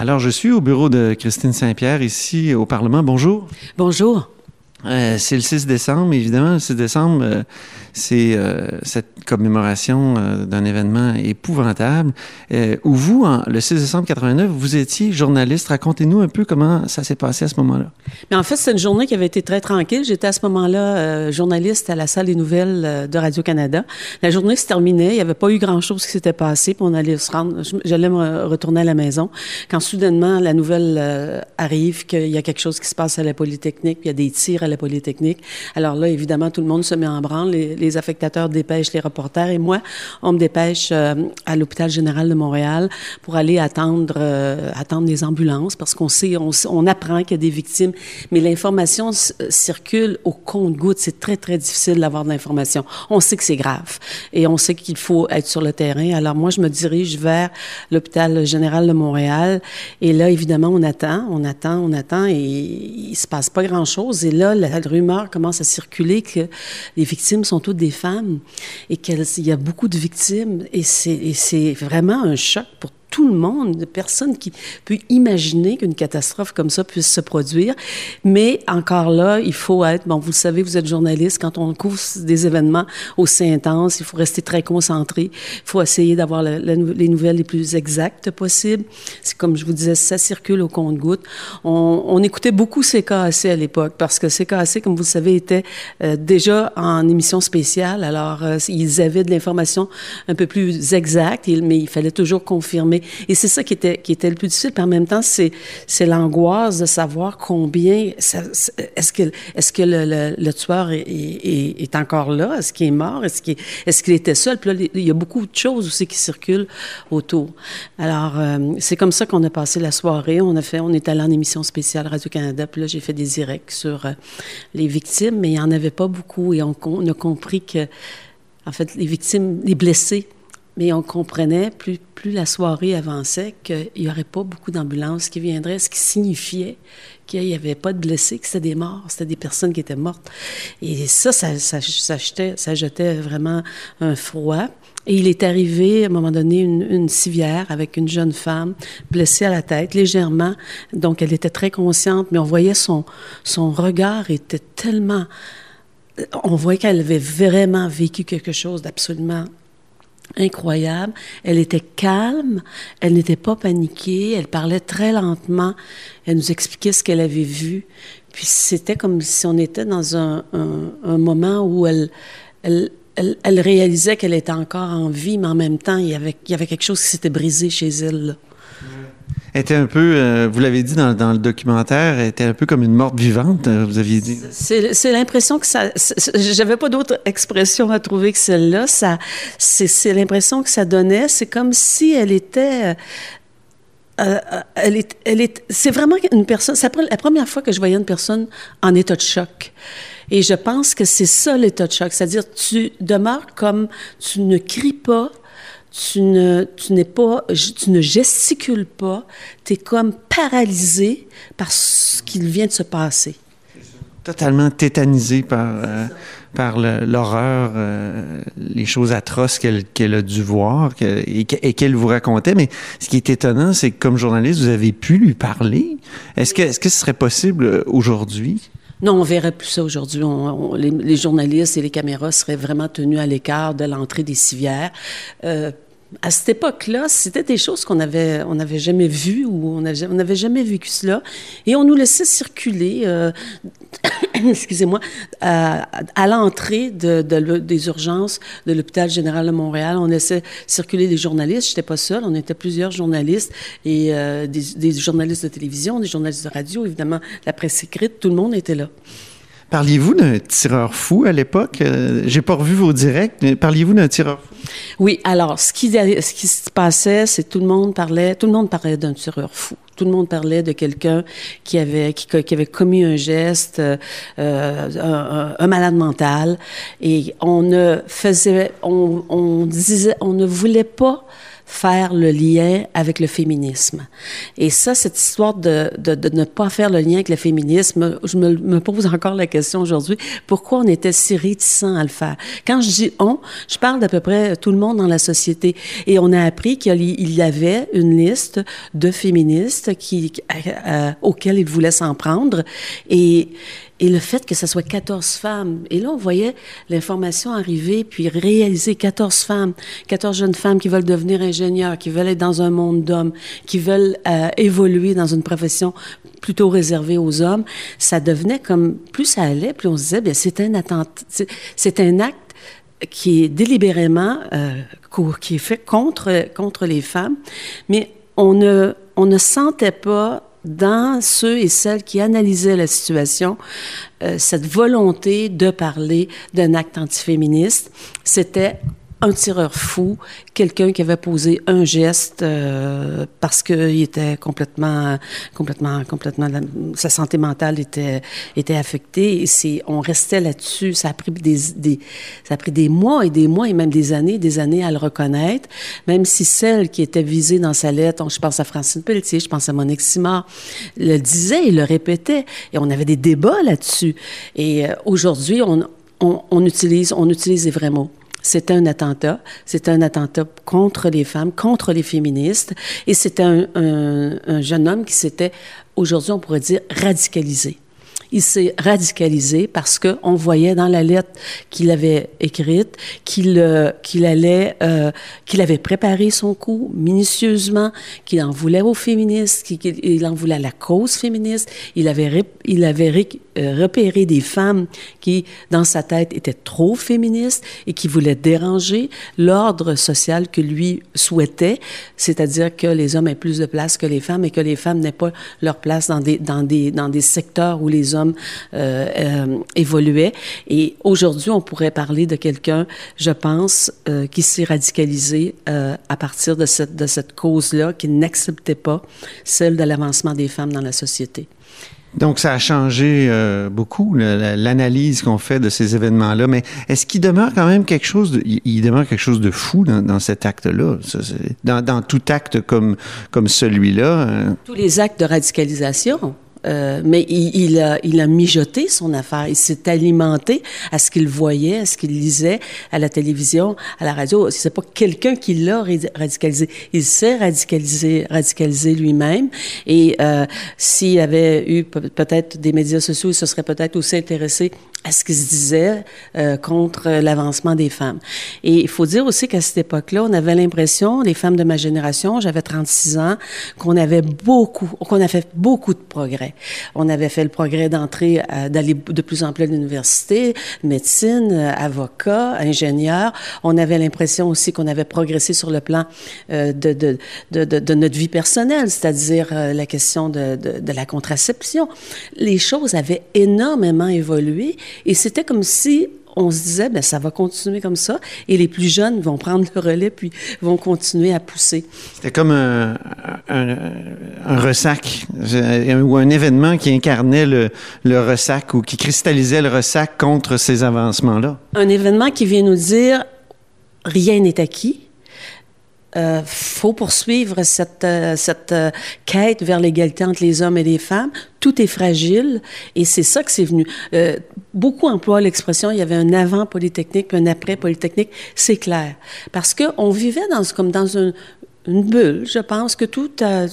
Alors, je suis au bureau de Christine Saint-Pierre, ici au Parlement. Bonjour. Bonjour. Euh, c'est le 6 décembre, évidemment. Le 6 décembre, euh, c'est euh, cette commémoration euh, d'un événement épouvantable. Euh, où vous, en, le 6 décembre 89, vous étiez journaliste. Racontez-nous un peu comment ça s'est passé à ce moment-là. Mais en fait, c'est une journée qui avait été très tranquille. J'étais à ce moment-là journaliste à la salle des nouvelles de Radio-Canada. La journée se terminait. Il n'y avait pas eu grand-chose qui s'était passé. Puis on allait se rendre. J'allais me retourner à la maison. Quand soudainement, la nouvelle arrive qu'il y a quelque chose qui se passe à la Polytechnique, puis il y a des tirs à la Polytechnique. Alors là, évidemment, tout le monde se met en branle. Les, les affectateurs dépêchent les reporters et moi, on me dépêche euh, à l'hôpital général de Montréal pour aller attendre, euh, attendre les ambulances parce qu'on sait, on, on apprend qu'il y a des victimes, mais l'information circule au compte-goutte. C'est très, très difficile d'avoir de l'information. On sait que c'est grave et on sait qu'il faut être sur le terrain. Alors moi, je me dirige vers l'hôpital général de Montréal et là, évidemment, on attend, on attend, on attend et il se passe pas grand-chose. Et là, la rumeur commence à circuler que les victimes sont toutes des femmes et qu'il y a beaucoup de victimes et c'est vraiment un choc pour tout le monde, personne qui peut imaginer qu'une catastrophe comme ça puisse se produire. Mais encore là, il faut être, bon, vous le savez, vous êtes journaliste, quand on couvre des événements aussi intenses, il faut rester très concentré. Il faut essayer d'avoir les nouvelles les plus exactes possibles. C'est comme je vous disais, ça circule au compte-goutte. On, on, écoutait beaucoup CKAC à l'époque parce que CKAC, comme vous le savez, était euh, déjà en émission spéciale. Alors, euh, ils avaient de l'information un peu plus exacte, mais il fallait toujours confirmer et c'est ça qui était, qui était le plus difficile. En même temps, c'est, c'est l'angoisse de savoir combien, est-ce que, est-ce que le, tueur est, est, encore là? Est-ce qu'il est mort? Est-ce qu'il, est-ce qu'il était seul? Puis là, il y a beaucoup de choses aussi qui circulent autour. Alors, euh, c'est comme ça qu'on a passé la soirée. On a fait, on est allé en émission spéciale Radio-Canada. Puis là, j'ai fait des directs sur euh, les victimes, mais il n'y en avait pas beaucoup. Et on a compris que, en fait, les victimes, les blessés, mais on comprenait, plus, plus la soirée avançait, qu'il n'y aurait pas beaucoup d'ambulances qui viendraient, ce qui signifiait qu'il n'y avait pas de blessés, que c'était des morts, c'était des personnes qui étaient mortes. Et ça, ça, ça, ça, jetait, vraiment un froid. Et il est arrivé, à un moment donné, une, une, civière avec une jeune femme blessée à la tête, légèrement. Donc, elle était très consciente, mais on voyait son, son regard était tellement... On voyait qu'elle avait vraiment vécu quelque chose d'absolument incroyable. Elle était calme, elle n'était pas paniquée, elle parlait très lentement, elle nous expliquait ce qu'elle avait vu. Puis c'était comme si on était dans un, moment où elle, elle, elle, réalisait qu'elle était encore en vie, mais en même temps, il y avait, quelque chose qui s'était brisé chez elle. Était un peu, euh, vous l'avez dit dans, dans, le documentaire, était un peu comme une morte vivante, euh, vous aviez dit. C'est l'impression que ça, j'avais pas d'autre expression à trouver que celle-là. C'est l'impression que ça donnait. C'est comme si elle était. Euh, elle est, elle est, c'est vraiment une personne. C'est la première fois que je voyais une personne en état de choc. Et je pense que c'est ça l'état de choc, c'est-à-dire tu demeures comme tu ne cries pas, tu ne, tu n'es pas, tu ne gesticules pas, tu es comme paralysé par ce qui vient de se passer. Totalement tétanisé par, euh, par l'horreur, euh, les choses atroces qu'elle qu'elle a dû voir et, qu'elle vous racontait. Mais ce qui est étonnant, c'est que comme journaliste, vous avez pu lui parler. Est-ce que, est-ce que ce serait possible aujourd'hui? Non, on verrait plus ça aujourd'hui. Les, journalistes et les caméras seraient vraiment tenus à l'écart de l'entrée des civières. Euh, à cette époque-là, c'était des choses qu'on avait, on n'avait jamais vues ou on n'avait on avait jamais vécu cela. Et on nous laissait circuler, euh, excusez-moi, à, l'entrée de, de, des urgences de l'hôpital général de Montréal. On laissait circuler des journalistes. Je n'étais pas seule, on était plusieurs journalistes et euh, des, des journalistes de télévision, des journalistes de radio, évidemment, la presse écrite, tout le monde était là. Parliez-vous d'un tireur fou à l'époque? Euh, J'ai pas revu vos directs, mais parliez-vous d'un tireur fou? Oui, alors, ce qui, ce qui se passait, c'est tout le monde parlait, tout le monde parlait d'un tireur fou. Tout le monde parlait de quelqu'un qui avait, qui, avait commis un geste, euh, un, un, malade mental, et on ne faisait, on, on disait, on ne voulait pas faire le lien avec le féminisme. Et ça, cette histoire de, de, de ne pas faire le lien avec le féminisme, je me, me pose encore la question aujourd'hui, pourquoi on était si réticents à le faire? Quand je dis on, je parle d'à peu près tout le monde dans la société. Et on a appris qu'il y avait une liste de féministes qui, euh, auxquelles ils voulaient s'en prendre. Et, et le fait que ce soit 14 femmes, et là, on voyait l'information arriver, puis réaliser 14 femmes, 14 jeunes femmes qui veulent devenir ingénieurs, qui veulent être dans un monde d'hommes, qui veulent euh, évoluer dans une profession plutôt réservée aux hommes, ça devenait comme, plus ça allait, plus on se disait, bien, c'est un c'est un acte qui est délibérément, euh, qui est fait contre, contre les femmes, mais on ne, on ne sentait pas dans ceux et celles qui analysaient la situation, euh, cette volonté de parler d'un acte antiféministe, c'était un tireur fou, quelqu'un qui avait posé un geste euh, parce qu'il était complètement, complètement, complètement, sa santé mentale était était affectée. Et c'est, on restait là-dessus. Ça a pris des, des, ça a pris des mois et des mois et même des années, des années à le reconnaître. Même si celle qui était visée dans sa lettre, je pense à Francine Pelletier, je pense à Monique Simard, le disait et le répétait. Et on avait des débats là-dessus. Et euh, aujourd'hui, on, on, on utilise, on utilise les vrais mots. C'était un attentat. C'était un attentat contre les femmes, contre les féministes. Et c'était un, un, un, jeune homme qui s'était, aujourd'hui, on pourrait dire, radicalisé il s'est radicalisé parce que on voyait dans la lettre qu'il avait écrite qu'il euh, qu'il allait euh, qu'il avait préparé son coup minutieusement, qu'il en voulait aux féministes, qu'il en voulait à la cause féministe. Il avait il avait euh, repéré des femmes qui dans sa tête étaient trop féministes et qui voulaient déranger l'ordre social que lui souhaitait, c'est-à-dire que les hommes aient plus de place que les femmes et que les femmes n'aient pas leur place dans des dans des dans des secteurs où les hommes euh, euh, évoluait. Et aujourd'hui, on pourrait parler de quelqu'un, je pense, euh, qui s'est radicalisé à partir de cette, de cette cause-là, qui n'acceptait pas celle de l'avancement des femmes dans la société. Donc, ça a changé beaucoup, l'analyse qu'on fait de ces événements-là. Mais est-ce qu'il demeure quand même quelque chose de, il demeure quelque chose de fou dans, dans cet acte-là? Dans, dans, tout acte comme, comme celui-là? Tous les actes de radicalisation. Euh, mais il, il, a, il a mijoté son affaire. Il s'est alimenté à ce qu'il voyait, à ce qu'il lisait à la télévision, à la radio. C'est pas quelqu'un qui l'a radicalisé. Il s'est radicalisé, radicalisé lui-même. Et euh, s'il avait eu peut-être des médias sociaux, il se serait peut-être aussi intéressé à ce qui se disait euh, contre l'avancement des femmes. Et il faut dire aussi qu'à cette époque-là, on avait l'impression, les femmes de ma génération, j'avais 36 ans, qu'on avait beaucoup, qu'on a fait beaucoup de progrès. On avait fait le progrès d'entrer, d'aller de plus en plus à l'université, médecine, avocat, ingénieur. On avait l'impression aussi qu'on avait progressé sur le plan euh, de, de, de, de, notre vie personnelle, c'est-à-dire euh, la question de, de la contraception. Les choses avaient énormément évolué et c'était comme si on se disait, ben ça va continuer comme ça, et les plus jeunes vont prendre le relais puis vont continuer à pousser. C'était comme un, un, un, ressac ou un événement qui incarnait le, le ressac ou qui cristallisait le ressac contre ces avancements-là. Un événement qui vient nous dire rien n'est acquis, euh, faut poursuivre cette, euh, cette euh, quête vers l'égalité entre les hommes et les femmes. Tout est fragile et c'est ça que c'est venu. Euh, beaucoup emploient l'expression il y avait un avant Polytechnique puis un après Polytechnique. C'est clair parce que on vivait dans comme dans un, une bulle. Je pense que tout a,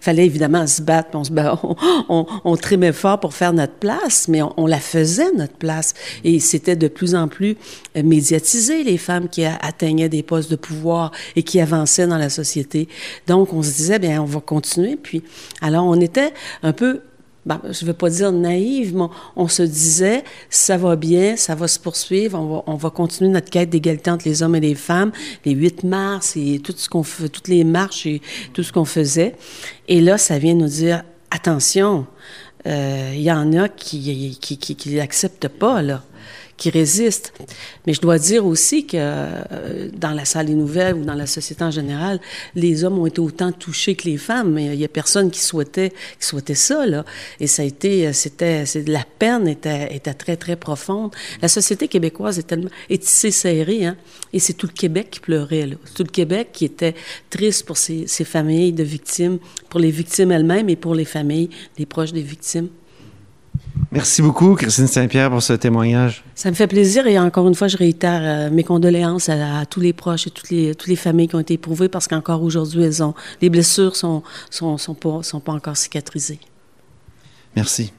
fallait évidemment se battre, on se on, on, on, trimait fort pour faire notre place, mais on, on la faisait notre place. Et c'était de plus en plus euh, médiatisé les femmes qui atteignaient des postes de pouvoir et qui avançaient dans la société. Donc on se disait bien on va continuer. Puis alors on était un peu ben, je ne veux pas dire naïve, mais on se disait, ça va bien, ça va se poursuivre, on va, on va continuer notre quête d'égalité entre les hommes et les femmes, les 8 mars et tout ce qu'on fait, toutes les marches et tout ce qu'on faisait. Et là, ça vient nous dire, attention, il euh, y en a qui qui, qui, qui l'acceptent pas, là qui résistent. Mais je dois dire aussi que euh, dans la salle des nouvelles ou dans la société en général, les hommes ont été autant touchés que les femmes. Mais il y a personne qui souhaitait, qui souhaitait ça, là. Et ça a été, c'était, la peine était, était très, très profonde. La société québécoise est est tissée serrée, hein. Et c'est tout le Québec qui pleurait, là. Tout le Québec qui était triste pour ces familles de victimes, pour les victimes elles-mêmes et pour les familles, les proches des victimes. Merci beaucoup, Christine Saint-Pierre, pour ce témoignage. Ça me fait plaisir et encore une fois, je réitère euh, mes condoléances à, tous les proches et toutes les, toutes les familles qui ont été éprouvées parce qu'encore aujourd'hui, elles ont, les blessures sont, sont, sont, pas, sont pas encore cicatrisées. Merci.